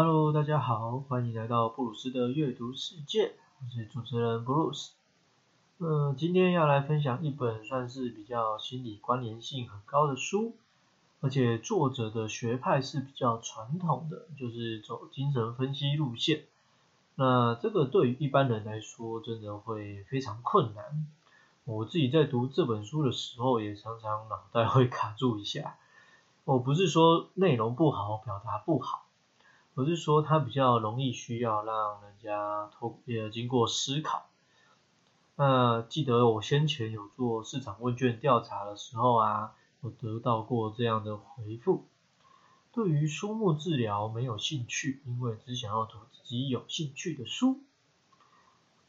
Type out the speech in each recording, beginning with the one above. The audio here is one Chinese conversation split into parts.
Hello，大家好，欢迎来到布鲁斯的阅读世界，我是主持人布鲁斯。嗯，今天要来分享一本算是比较心理关联性很高的书，而且作者的学派是比较传统的，就是走精神分析路线。那这个对于一般人来说，真的会非常困难。我自己在读这本书的时候，也常常脑袋会卡住一下。我不是说内容不好，表达不好，不是说它比较容易需要让人家透呃经过思考。那记得我先前有做市场问卷调查的时候啊，有得到过这样的回复。对于书目治疗没有兴趣，因为只想要读自己有兴趣的书。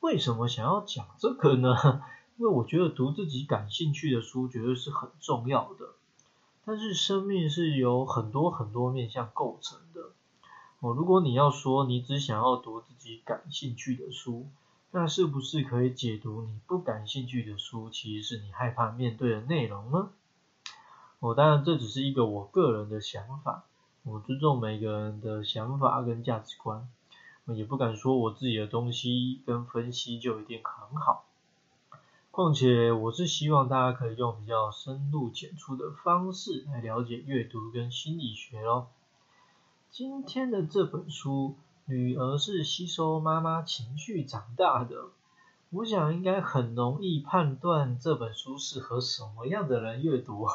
为什么想要讲这个呢？因为我觉得读自己感兴趣的书绝对是很重要的。但是生命是由很多很多面向构成的。哦，如果你要说你只想要读自己感兴趣的书，那是不是可以解读你不感兴趣的书其实是你害怕面对的内容呢？哦，当然这只是一个我个人的想法。我尊重每个人的想法跟价值观，也不敢说我自己的东西跟分析就一定很好。况且我是希望大家可以用比较深入浅出的方式来了解阅读跟心理学咯。今天的这本书，女儿是吸收妈妈情绪长大的，我想应该很容易判断这本书适合什么样的人阅读。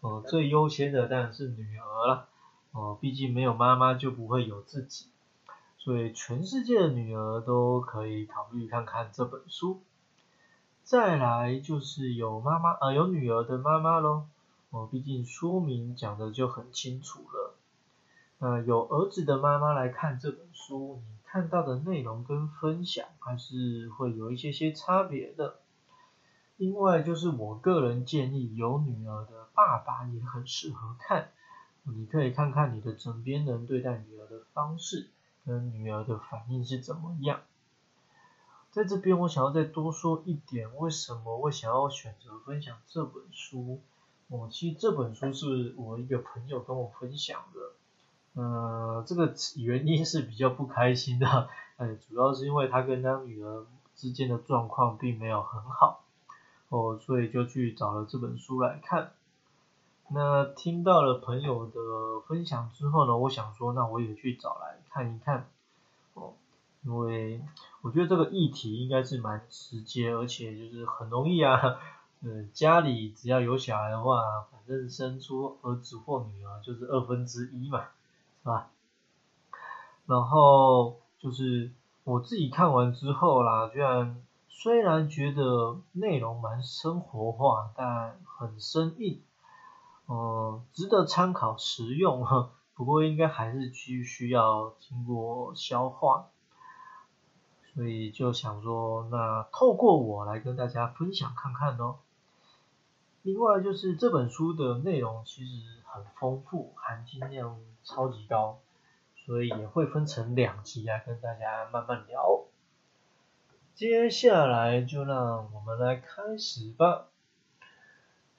哦，最优先的当然是女儿了。哦，毕竟没有妈妈就不会有自己，所以全世界的女儿都可以考虑看看这本书。再来就是有妈妈呃有女儿的妈妈咯，哦，毕竟书名讲的就很清楚了。呃有儿子的妈妈来看这本书，你看到的内容跟分享还是会有一些些差别的。另外就是我个人建议，有女儿的爸爸也很适合看。你可以看看你的枕边人对待女儿的方式，跟女儿的反应是怎么样。在这边，我想要再多说一点，为什么我想要选择分享这本书？哦，其实这本书是我一个朋友跟我分享的，嗯，这个原因是比较不开心的，呃，主要是因为他跟他女儿之间的状况并没有很好，哦，所以就去找了这本书来看。那听到了朋友的分享之后呢，我想说，那我也去找来看一看，哦，因为我觉得这个议题应该是蛮直接，而且就是很容易啊，嗯，家里只要有小孩的话，反正生出儿子或女儿就是二分之一嘛，是吧？然后就是我自己看完之后啦，居然虽然觉得内容蛮生活化，但很生硬。呃，值得参考实用哈，不过应该还是需需要经过消化，所以就想说，那透过我来跟大家分享看看哦。另外就是这本书的内容其实很丰富，含金量超级高，所以也会分成两集来跟大家慢慢聊。接下来就让我们来开始吧。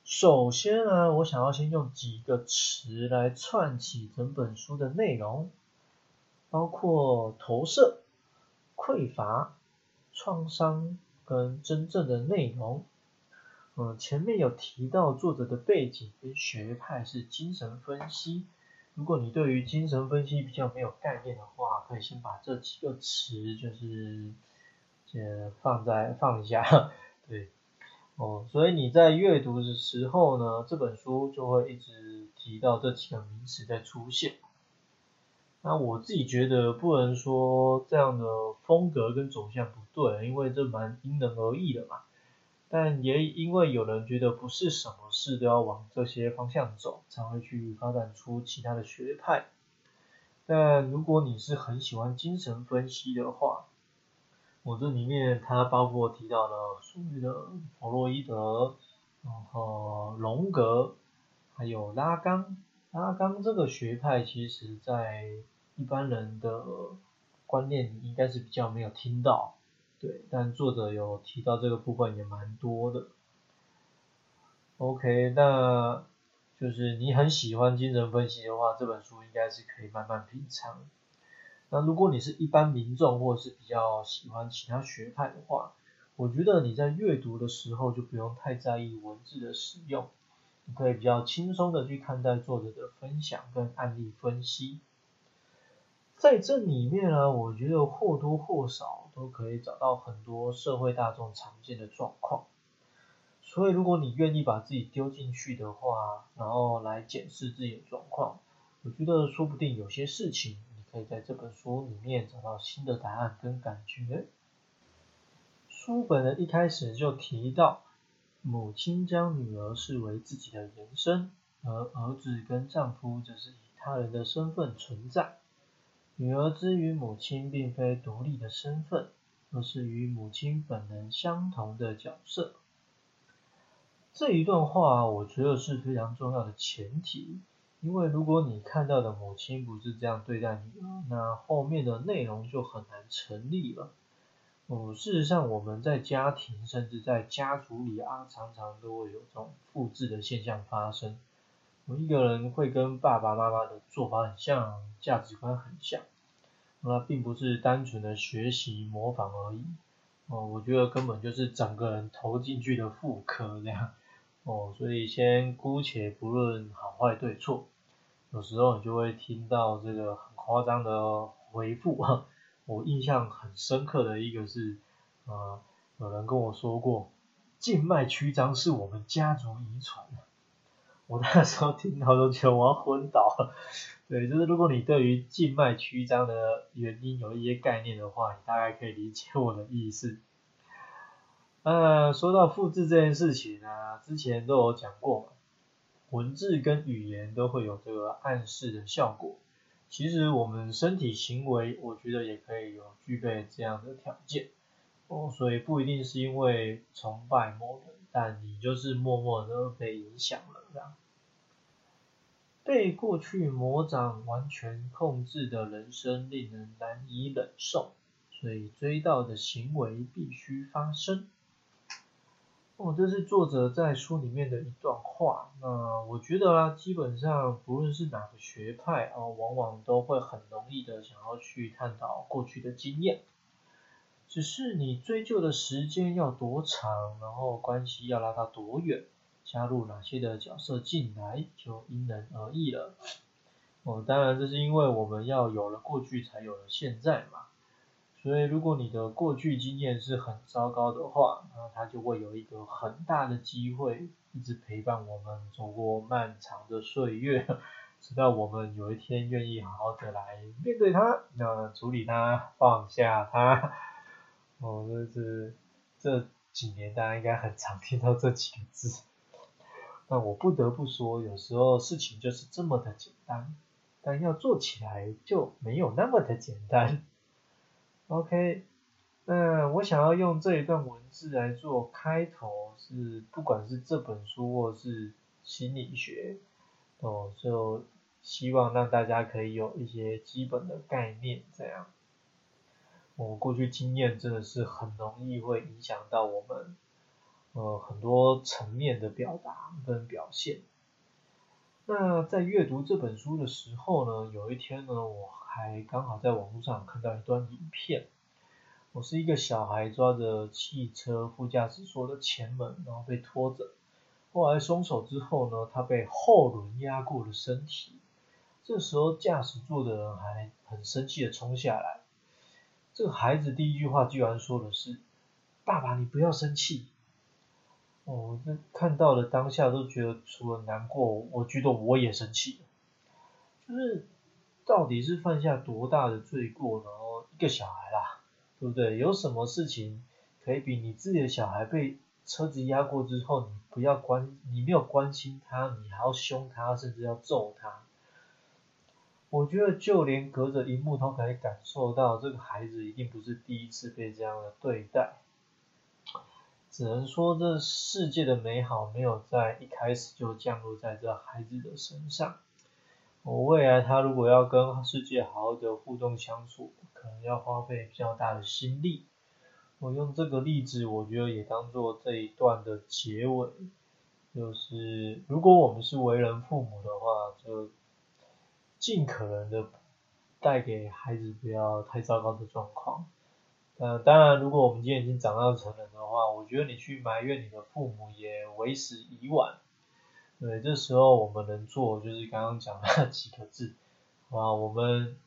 首先呢，我想要先用几个词来串起整本书的内容，包括投射、匮乏、创伤跟真正的内容。嗯，前面有提到作者的背景跟学派是精神分析。如果你对于精神分析比较没有概念的话，可以先把这几个词就是呃放在放一下，对。哦，所以你在阅读的时候呢，这本书就会一直提到这几个名词在出现。那我自己觉得不能说这样的风格跟走向不对，因为这蛮因人而异的嘛。但也因为有人觉得不是什么事都要往这些方向走，才会去发展出其他的学派。但如果你是很喜欢精神分析的话，我这里面它包括提到了所谓的弗洛伊德，然后荣格，还有拉冈。拉冈这个学派其实在一般人的观念里应该是比较没有听到，对，但作者有提到这个部分也蛮多的。OK，那就是你很喜欢精神分析的话，这本书应该是可以慢慢品尝。那如果你是一般民众，或者是比较喜欢其他学派的话，我觉得你在阅读的时候就不用太在意文字的使用，你可以比较轻松的去看待作者的分享跟案例分析。在这里面呢，我觉得或多或少都可以找到很多社会大众常见的状况。所以如果你愿意把自己丢进去的话，然后来检视自己的状况，我觉得说不定有些事情你可以在这本书里面找到新的答案跟感觉。书本的一开始就提到，母亲将女儿视为自己的延伸，而儿子跟丈夫则是以他人的身份存在。女儿之于母亲并非独立的身份，而是与母亲本人相同的角色。这一段话我觉得是非常重要的前提，因为如果你看到的母亲不是这样对待女儿，那后面的内容就很难成立了。嗯，事实上，我们在家庭甚至在家族里啊，常常都会有这种复制的现象发生。我一个人会跟爸爸妈妈的做法很像，价值观很像，那并不是单纯的学习模仿而已。哦，我觉得根本就是整个人投进去的复刻这样。哦，所以先姑且不论好坏对错，有时候你就会听到这个很夸张的回复。我印象很深刻的一个是，呃，有人跟我说过，静脉曲张是我们家族遗传。我那时候听到都觉得我要昏倒了。对，就是如果你对于静脉曲张的原因有一些概念的话，你大概可以理解我的意思。呃，说到复制这件事情啊，之前都有讲过，文字跟语言都会有这个暗示的效果。其实我们身体行为，我觉得也可以有具备这样的条件哦，所以不一定是因为崇拜某人，但你就是默默的被影响了样。被过去魔掌完全控制的人生令人难以忍受，所以追悼的行为必须发生。哦，这是作者在书里面的一段话。那我觉得啊，基本上不论是哪个学派啊，往往都会很容易的想要去探讨过去的经验。只是你追究的时间要多长，然后关系要拉到多远，加入哪些的角色进来，就因人而异了。哦，当然这是因为我们要有了过去，才有了现在嘛。所以，如果你的过去经验是很糟糕的话，那它就会有一个很大的机会，一直陪伴我们走过漫长的岁月，直到我们有一天愿意好好的来面对它，那处理它，放下它。哦，这是这几年大家应该很常听到这几个字。那我不得不说，有时候事情就是这么的简单，但要做起来就没有那么的简单。OK，那我想要用这一段文字来做开头，是不管是这本书或是心理学，哦，就希望让大家可以有一些基本的概念，这样。我过去经验真的是很容易会影响到我们，呃，很多层面的表达跟表现。那在阅读这本书的时候呢，有一天呢，我还刚好在网络上看到一段影片。我是一个小孩抓着汽车副驾驶座的前门，然后被拖着。后来松手之后呢，他被后轮压过了身体。这时候驾驶座的人还很生气的冲下来。这个孩子第一句话居然说的是：“爸爸，你不要生气。”哦，这看到了当下都觉得除了难过，我觉得我也生气。就是到底是犯下多大的罪过，然后一个小孩啦，对不对？有什么事情可以比你自己的小孩被车子压过之后，你不要关，你没有关心他，你还要凶他，甚至要揍他？我觉得就连隔着荧幕都可以感受到，这个孩子一定不是第一次被这样的对待。只能说，这世界的美好没有在一开始就降落在这孩子的身上。我未来他如果要跟世界好好的互动相处，可能要花费比较大的心力。我用这个例子，我觉得也当做这一段的结尾。就是如果我们是为人父母的话，就尽可能的带给孩子不要太糟糕的状况。呃，当然，如果我们今天已经长大成人的话，我觉得你去埋怨你的父母也为时已晚。对，这时候我们能做就是刚刚讲那几个字，啊，我们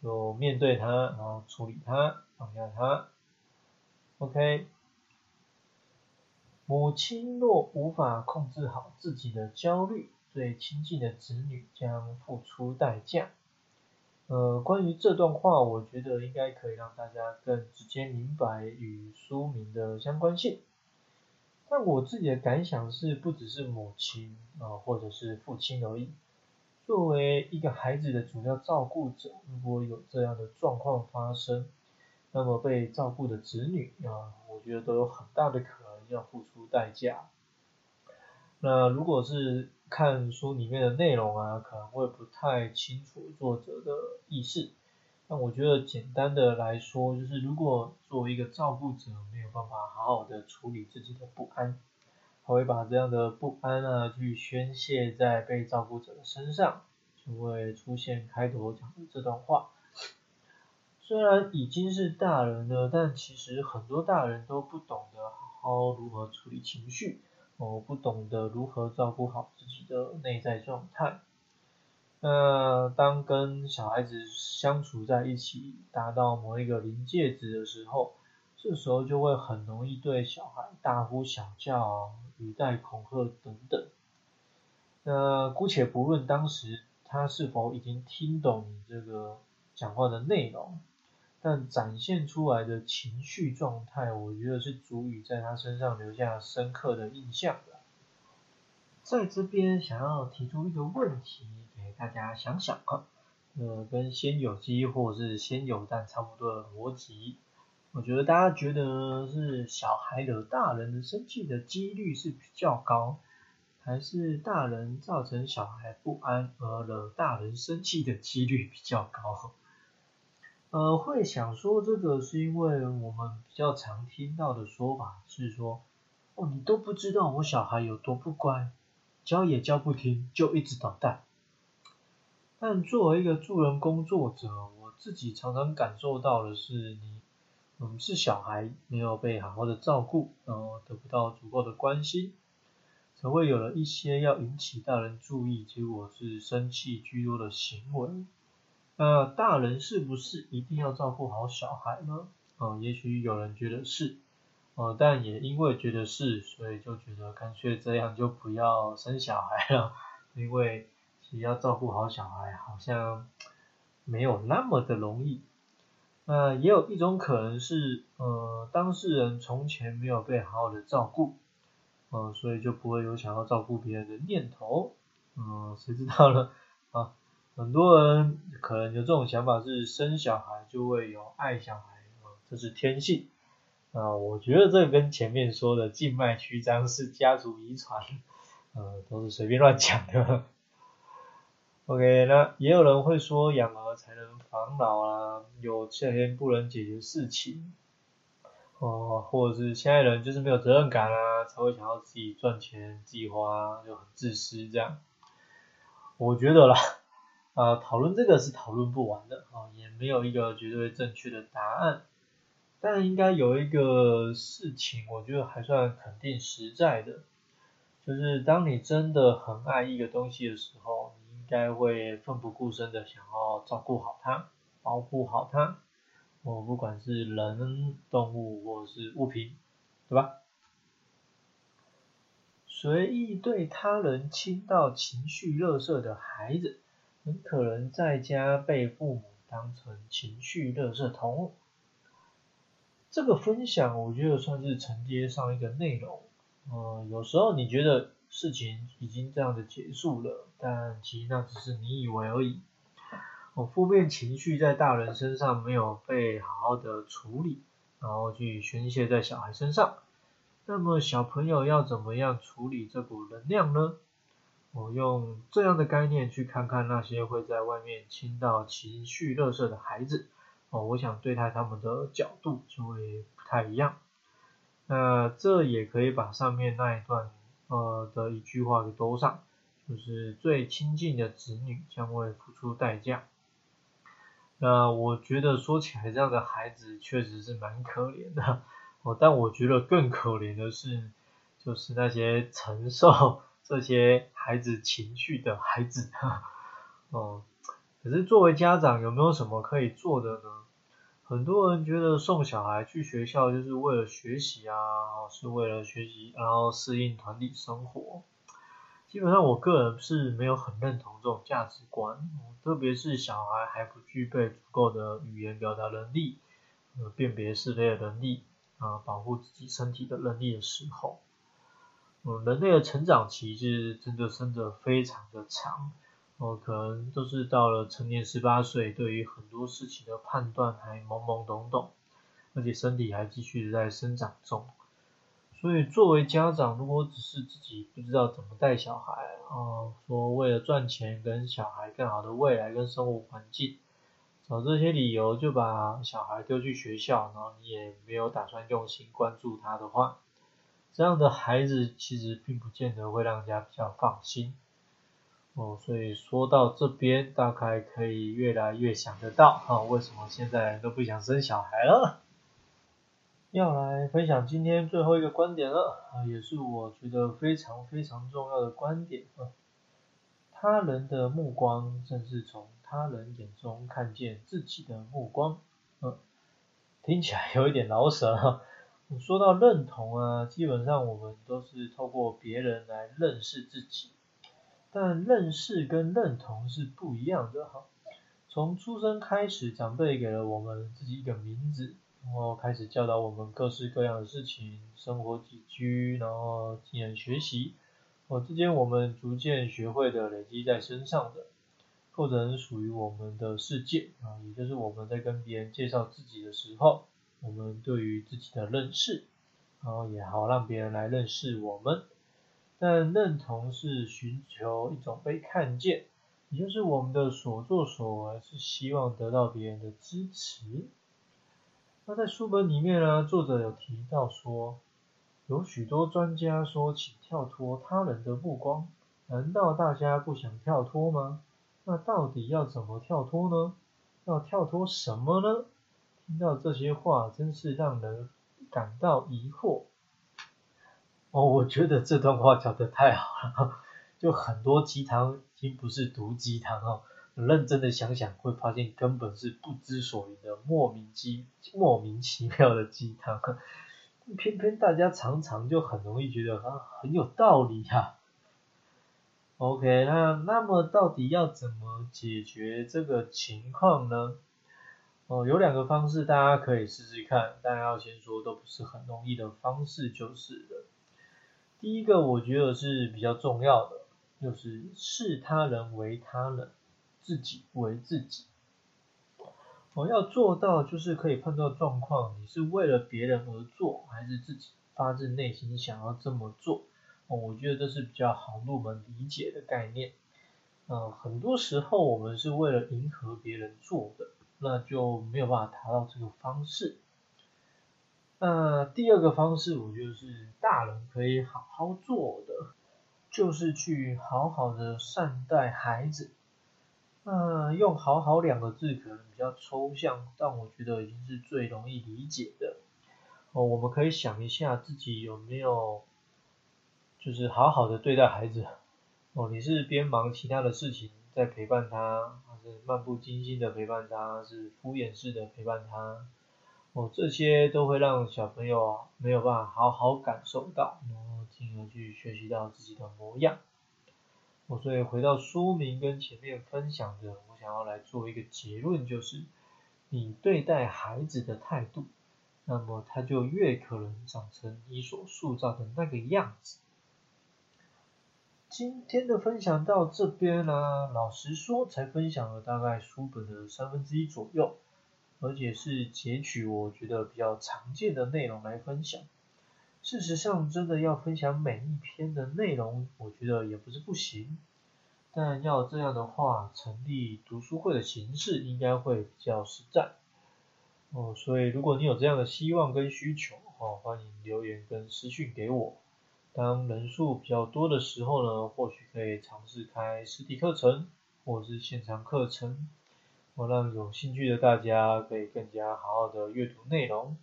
就面对他，然后处理他，放下他。OK。母亲若无法控制好自己的焦虑，最亲近的子女将付出代价。呃，关于这段话，我觉得应该可以让大家更直接明白与书名的相关性。但我自己的感想是，不只是母亲啊，或者是父亲而已。作为一个孩子的主要照顾者，如果有这样的状况发生，那么被照顾的子女啊，我觉得都有很大的可能要付出代价。那如果是看书里面的内容啊，可能会不太清楚作者的意思。那我觉得简单的来说，就是如果作为一个照顾者没有办法好好的处理自己的不安，他会把这样的不安啊去宣泄在被照顾者的身上，就会出现开头讲的这段话。虽然已经是大人了，但其实很多大人都不懂得好好如何处理情绪，哦，不懂得如何照顾好自己的内在状态。那当跟小孩子相处在一起，达到某一个临界值的时候，这时候就会很容易对小孩大呼小叫、语带恐吓等等。那姑且不论当时他是否已经听懂你这个讲话的内容，但展现出来的情绪状态，我觉得是足以在他身上留下深刻的印象的。在这边想要提出一个问题。大家想想啊，呃，跟先有鸡或是先有蛋差不多的逻辑，我觉得大家觉得是小孩惹大人生气的几率是比较高，还是大人造成小孩不安而惹大人生气的几率比较高？呃，会想说这个是因为我们比较常听到的说法是说，哦，你都不知道我小孩有多不乖，教也教不听，就一直捣蛋。但作为一个助人工作者，我自己常常感受到的是，你，嗯，是小孩没有被好好的照顾，然后得不到足够的关心，才会有了一些要引起大人注意，结果是生气居多的行为。那大人是不是一定要照顾好小孩呢？嗯，也许有人觉得是，呃，但也因为觉得是，所以就觉得干脆这样就不要生小孩了，因为。要照顾好小孩，好像没有那么的容易。那也有一种可能是，呃，当事人从前没有被好好的照顾，呃，所以就不会有想要照顾别人的念头。嗯，谁知道呢？啊，很多人可能有这种想法，是生小孩就会有爱小孩，这是天性。啊，我觉得这跟前面说的静脉曲张是家族遗传，呃，都是随便乱讲的。OK，那也有人会说养儿才能防老啊，有些不能解决事情，哦，或者是现在人就是没有责任感啊，才会想要自己赚钱、自己花，就很自私这样。我觉得啦，啊，讨论这个是讨论不完的啊，也没有一个绝对正确的答案，但应该有一个事情，我觉得还算肯定实在的，就是当你真的很爱一个东西的时候。应该会奋不顾身的想要照顾好它，保护好它。我不管是人、动物或是物品，对吧？随意对他人倾倒情绪热色的孩子，很可能在家被父母当成情绪热色桶。这个分享我觉得算是承接上一个内容。嗯，有时候你觉得。事情已经这样的结束了，但其实那只是你以为而已。我，负面情绪在大人身上没有被好好的处理，然后去宣泄在小孩身上。那么小朋友要怎么样处理这股能量呢？我用这样的概念去看看那些会在外面倾倒情绪垃圾的孩子，哦，我想对待他们的角度就会不太一样。那这也可以把上面那一段。呃的一句话给兜上，就是最亲近的子女将会付出代价。那我觉得说起来，这样的孩子确实是蛮可怜的哦。但我觉得更可怜的是，就是那些承受这些孩子情绪的孩子 哦。可是作为家长，有没有什么可以做的呢？很多人觉得送小孩去学校就是为了学习啊，是为了学习，然后适应团体生活。基本上我个人是没有很认同这种价值观，特别是小孩还不具备足够的语言表达能力、呃辨别是非的能力啊，保护自己身体的能力的时候，嗯，人类的成长期是真的真的非常的长，哦，可能都是到了成年十八岁，对于很多事情的判断还懵懵懂懂，而且身体还继续在生长中。所以作为家长，如果只是自己不知道怎么带小孩，啊，说为了赚钱跟小孩更好的未来跟生活环境，找这些理由就把小孩丢去学校，然后你也没有打算用心关注他的话，这样的孩子其实并不见得会让人家比较放心。哦，所以说到这边，大概可以越来越想得到，啊，为什么现在都不想生小孩了？要来分享今天最后一个观点了，啊，也是我觉得非常非常重要的观点啊。他人的目光正是从他人眼中看见自己的目光，嗯，听起来有一点老舍哈。说到认同啊，基本上我们都是透过别人来认识自己，但认识跟认同是不一样的哈。从出生开始，长辈给了我们自己一个名字。然后开始教导我们各式各样的事情，生活起居，然后技能学习，哦，之间我们逐渐学会的累积在身上的，构成属于我们的世界啊，也就是我们在跟别人介绍自己的时候，我们对于自己的认识，然后也好让别人来认识我们。但认同是寻求一种被看见，也就是我们的所作所为是希望得到别人的支持。那在书本里面呢，作者有提到说，有许多专家说，请跳脱他人的目光，难道大家不想跳脱吗？那到底要怎么跳脱呢？要跳脱什么呢？听到这些话，真是让人感到疑惑。哦，我觉得这段话讲的太好了，就很多鸡汤已经不是毒鸡汤哦。认真的想想，会发现根本是不知所云的莫名鸡莫名其妙的鸡汤，偏偏大家常常就很容易觉得啊很有道理呀。OK，那那么到底要怎么解决这个情况呢？哦，有两个方式大家可以试试看，但要先说都不是很容易的方式就是了。第一个我觉得是比较重要的，就是视他人为他人。自己为自己，我要做到就是可以判断状况，你是为了别人而做，还是自己发自内心想要这么做？哦，我觉得这是比较好入门理解的概念。嗯，很多时候我们是为了迎合别人做的，那就没有办法达到这个方式。那第二个方式，我觉得是大人可以好好做的，就是去好好的善待孩子。那用“好好”两个字可能比较抽象，但我觉得已经是最容易理解的。哦，我们可以想一下自己有没有，就是好好的对待孩子。哦，你是边忙其他的事情在陪伴他，还是漫不经心的陪伴他，是敷衍式的陪伴他？哦，这些都会让小朋友没有办法好好感受到，然后进而去学习到自己的模样。我所以回到书名跟前面分享的，我想要来做一个结论，就是你对待孩子的态度，那么他就越可能长成你所塑造的那个样子。今天的分享到这边呢，老实说，才分享了大概书本的三分之一左右，而且是截取我觉得比较常见的内容来分享。事实上，真的要分享每一篇的内容，我觉得也不是不行。但要这样的话，成立读书会的形式应该会比较实在。哦，所以如果你有这样的希望跟需求，哦，欢迎留言跟私讯给我。当人数比较多的时候呢，或许可以尝试开实体课程或是现场课程。我让有兴趣的大家可以更加好好的阅读内容。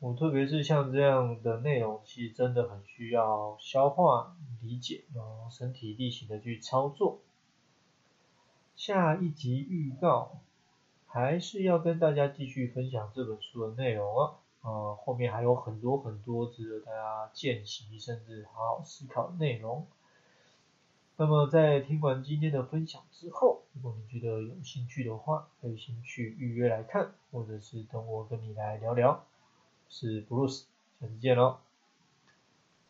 我特别是像这样的内容，其实真的很需要消化、理解，然后身体力行的去操作。下一集预告，还是要跟大家继续分享这本书的内容啊，呃，后面还有很多很多值得大家见习，甚至好好思考的内容。那么在听完今天的分享之后，如果你觉得有兴趣的话，可以先去预约来看，或者是等我跟你来聊聊。是 Bruce，下次见喽。